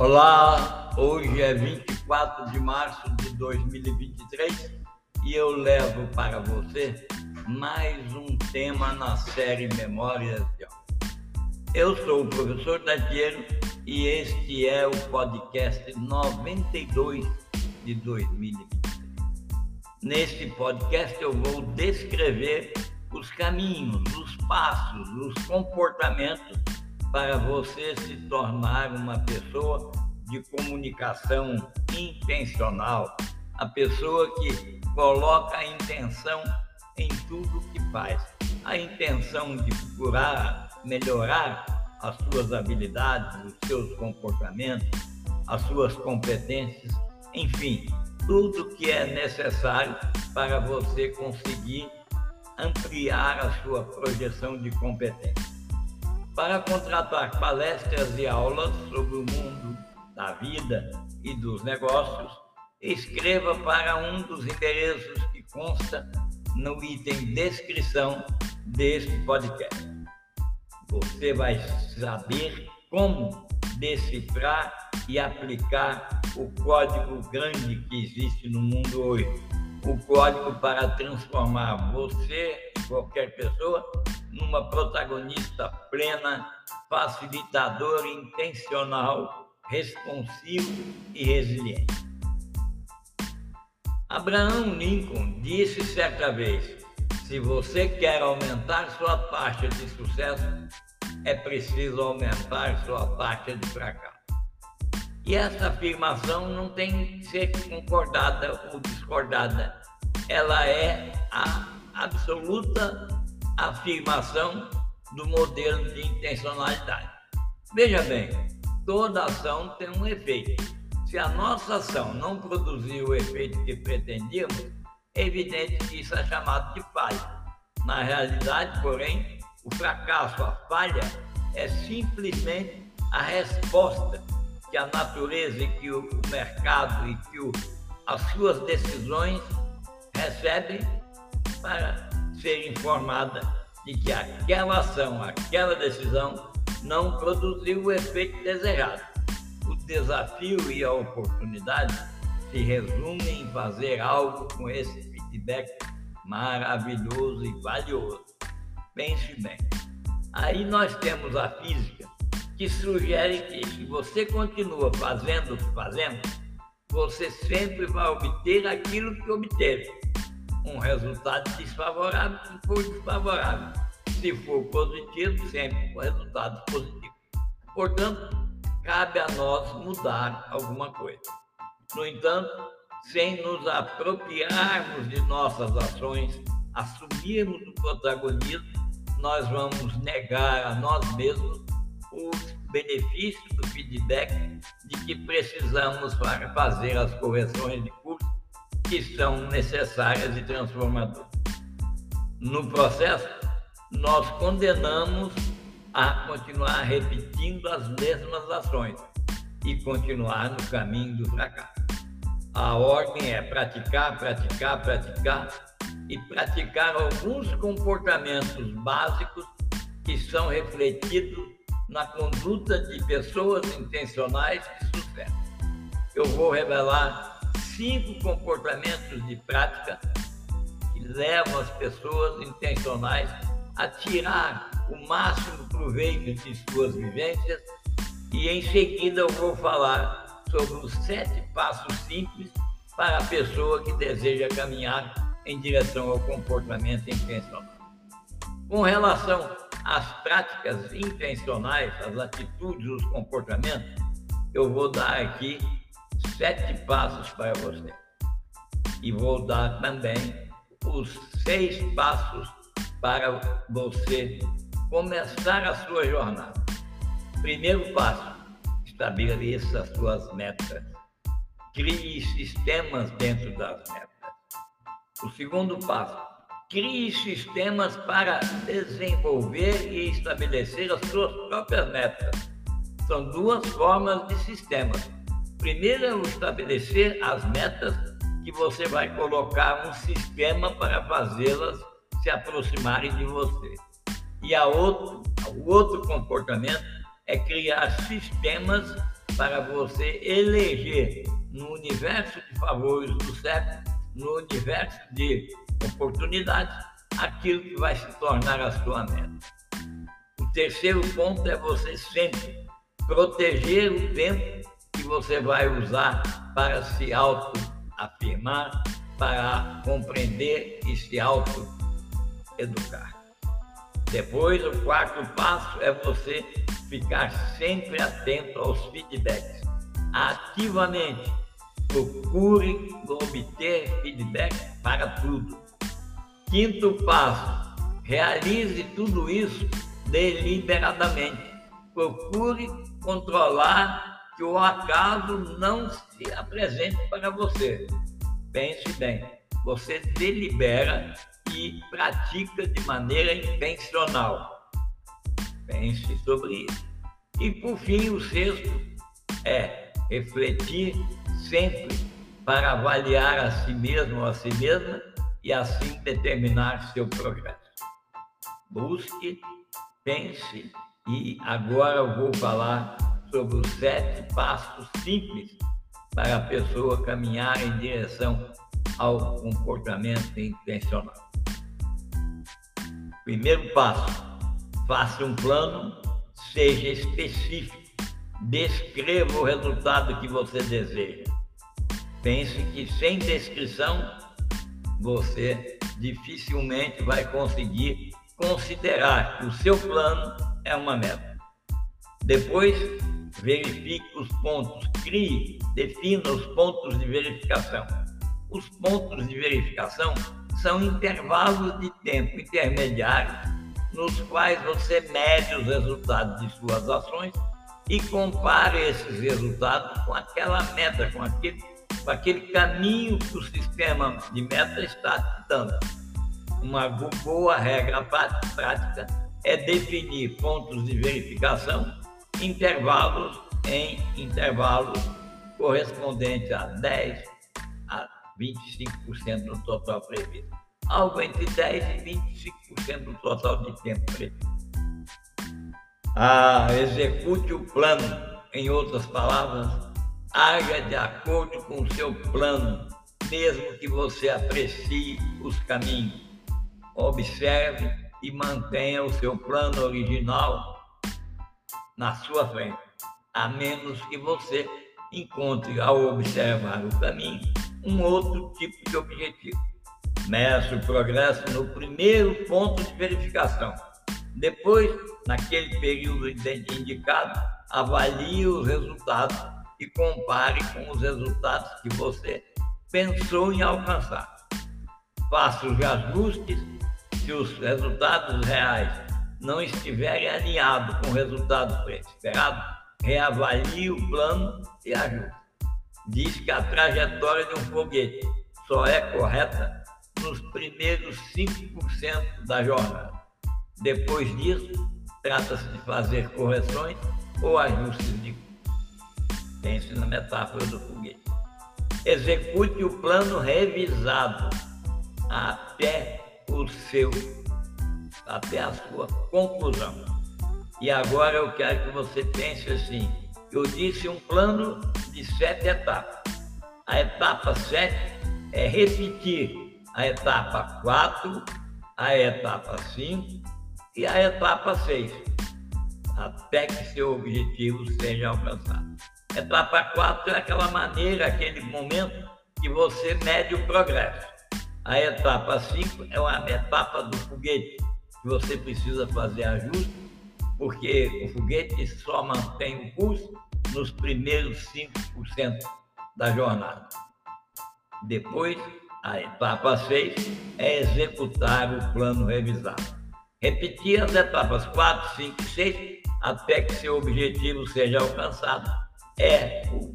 Olá, hoje é 24 de março de 2023 e eu levo para você mais um tema na série Memórias de. Eu sou o professor Tatiero e este é o podcast 92 de 2023. Neste podcast eu vou descrever os caminhos, os passos, os comportamentos para você se tornar uma pessoa de comunicação intencional, a pessoa que coloca a intenção em tudo que faz, a intenção de procurar melhorar as suas habilidades, os seus comportamentos, as suas competências, enfim, tudo que é necessário para você conseguir ampliar a sua projeção de competência para contratar palestras e aulas sobre o mundo da vida e dos negócios, escreva para um dos endereços que consta no item descrição deste podcast. Você vai saber como decifrar e aplicar o código grande que existe no mundo hoje. O código para transformar você, qualquer pessoa, numa protagonista plena, facilitadora, intencional, responsivo e resiliente. Abraão Lincoln disse certa vez: se você quer aumentar sua taxa de sucesso, é preciso aumentar sua taxa de fracasso. E essa afirmação não tem que ser concordada ou discordada. Ela é a absoluta afirmação do modelo de intencionalidade. Veja bem, toda ação tem um efeito. Se a nossa ação não produzir o efeito que pretendíamos, é evidente que isso é chamado de falha. Na realidade, porém, o fracasso, a falha, é simplesmente a resposta que a natureza e que o mercado e que o, as suas decisões recebem para ser informada de que aquela ação, aquela decisão não produziu o efeito desejado. O desafio e a oportunidade se resumem em fazer algo com esse feedback maravilhoso e valioso. Pense bem. Aí nós temos a física que sugere que se você continua fazendo o que fazendo, você sempre vai obter aquilo que obteve um resultado desfavorável se for desfavorável. Se for positivo, sempre um resultado positivo. Portanto, cabe a nós mudar alguma coisa. No entanto, sem nos apropriarmos de nossas ações, assumirmos o protagonismo, nós vamos negar a nós mesmos os benefícios do feedback de que precisamos para fazer as correções de que são necessárias e transformadoras. No processo, nós condenamos a continuar repetindo as mesmas ações e continuar no caminho do fracasso. A ordem é praticar, praticar, praticar e praticar alguns comportamentos básicos que são refletidos na conduta de pessoas intencionais de sucesso. Eu vou revelar cinco comportamentos de prática que levam as pessoas intencionais a tirar o máximo proveito de suas vivências e em seguida eu vou falar sobre os sete passos simples para a pessoa que deseja caminhar em direção ao comportamento intencional. Com relação às práticas intencionais, às atitudes, os comportamentos, eu vou dar aqui sete passos para você. E vou dar também os seis passos para você começar a sua jornada. Primeiro passo: estabeleça as suas metas. Crie sistemas dentro das metas. O segundo passo: crie sistemas para desenvolver e estabelecer as suas próprias metas. São duas formas de sistemas Primeiro é estabelecer as metas que você vai colocar um sistema para fazê-las se aproximarem de você. E a outro, o outro comportamento é criar sistemas para você eleger no universo de favores do CEP, no universo de oportunidades, aquilo que vai se tornar a sua meta. O terceiro ponto é você sempre proteger o tempo você vai usar para se auto-afirmar, para compreender e se auto-educar. Depois, o quarto passo é você ficar sempre atento aos feedbacks. Ativamente procure obter feedback para tudo. Quinto passo, realize tudo isso deliberadamente. Procure controlar que o acaso não se apresente para você. Pense bem, você delibera e pratica de maneira intencional. Pense sobre isso. E por fim, o sexto é refletir sempre para avaliar a si mesmo ou a si mesma e assim determinar seu progresso. Busque, pense e agora eu vou falar sobre os sete passos simples para a pessoa caminhar em direção ao comportamento intencional. Primeiro passo: faça um plano, seja específico, descreva o resultado que você deseja. Pense que sem descrição você dificilmente vai conseguir considerar que o seu plano é uma meta. Depois, verifique os pontos, crie, defina os pontos de verificação. Os pontos de verificação são intervalos de tempo intermediários nos quais você mede os resultados de suas ações e compare esses resultados com aquela meta, com aquele, com aquele caminho que o sistema de meta está dando. Uma boa regra prática é definir pontos de verificação, intervalos em intervalos correspondentes a 10 a 25% do total previsto. Algo entre 10 e 25% do total de tempo previsto. Ah, execute o plano, em outras palavras, haja de acordo com o seu plano, mesmo que você aprecie os caminhos. Observe e mantenha o seu plano original na sua frente, a menos que você encontre, ao observar o caminho, um outro tipo de objetivo. Meça o progresso no primeiro ponto de verificação. Depois, naquele período indicado, avalie os resultados e compare com os resultados que você pensou em alcançar. Faça os ajustes se os resultados reais não estiverem alinhados com o resultado esperado, reavalie o plano e ajuste diz que a trajetória de um foguete só é correta nos primeiros 5% da jornada. Depois disso, trata-se de fazer correções ou ajustes de pense na metáfora do foguete. Execute o plano revisado até o seu, até a sua conclusão. E agora eu quero que você pense assim: eu disse um plano de sete etapas. A etapa sete é repetir a etapa quatro, a etapa cinco e a etapa seis, até que seu objetivo seja alcançado. Etapa quatro é aquela maneira, aquele momento que você mede o progresso. A etapa 5 é uma etapa do foguete, que você precisa fazer ajuste porque o foguete só mantém o curso nos primeiros 5% da jornada. Depois, a etapa 6 é executar o plano revisado. Repetir as etapas 4, 5 e 6 até que seu objetivo seja alcançado é o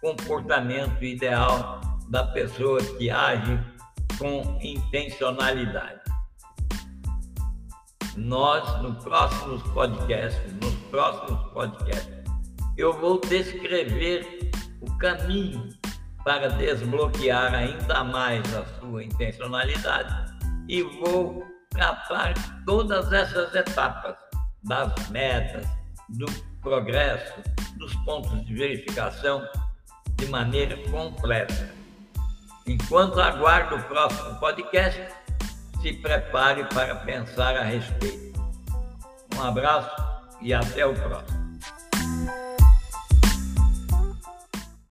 comportamento ideal da pessoa que age com intencionalidade nós, no próximos podcasts, nos próximos podcasts, eu vou descrever o caminho para desbloquear ainda mais a sua intencionalidade e vou tratar todas essas etapas das metas, do progresso dos pontos de verificação de maneira completa. Enquanto aguardo o próximo podcast, se prepare para pensar a respeito. Um abraço e até o próximo.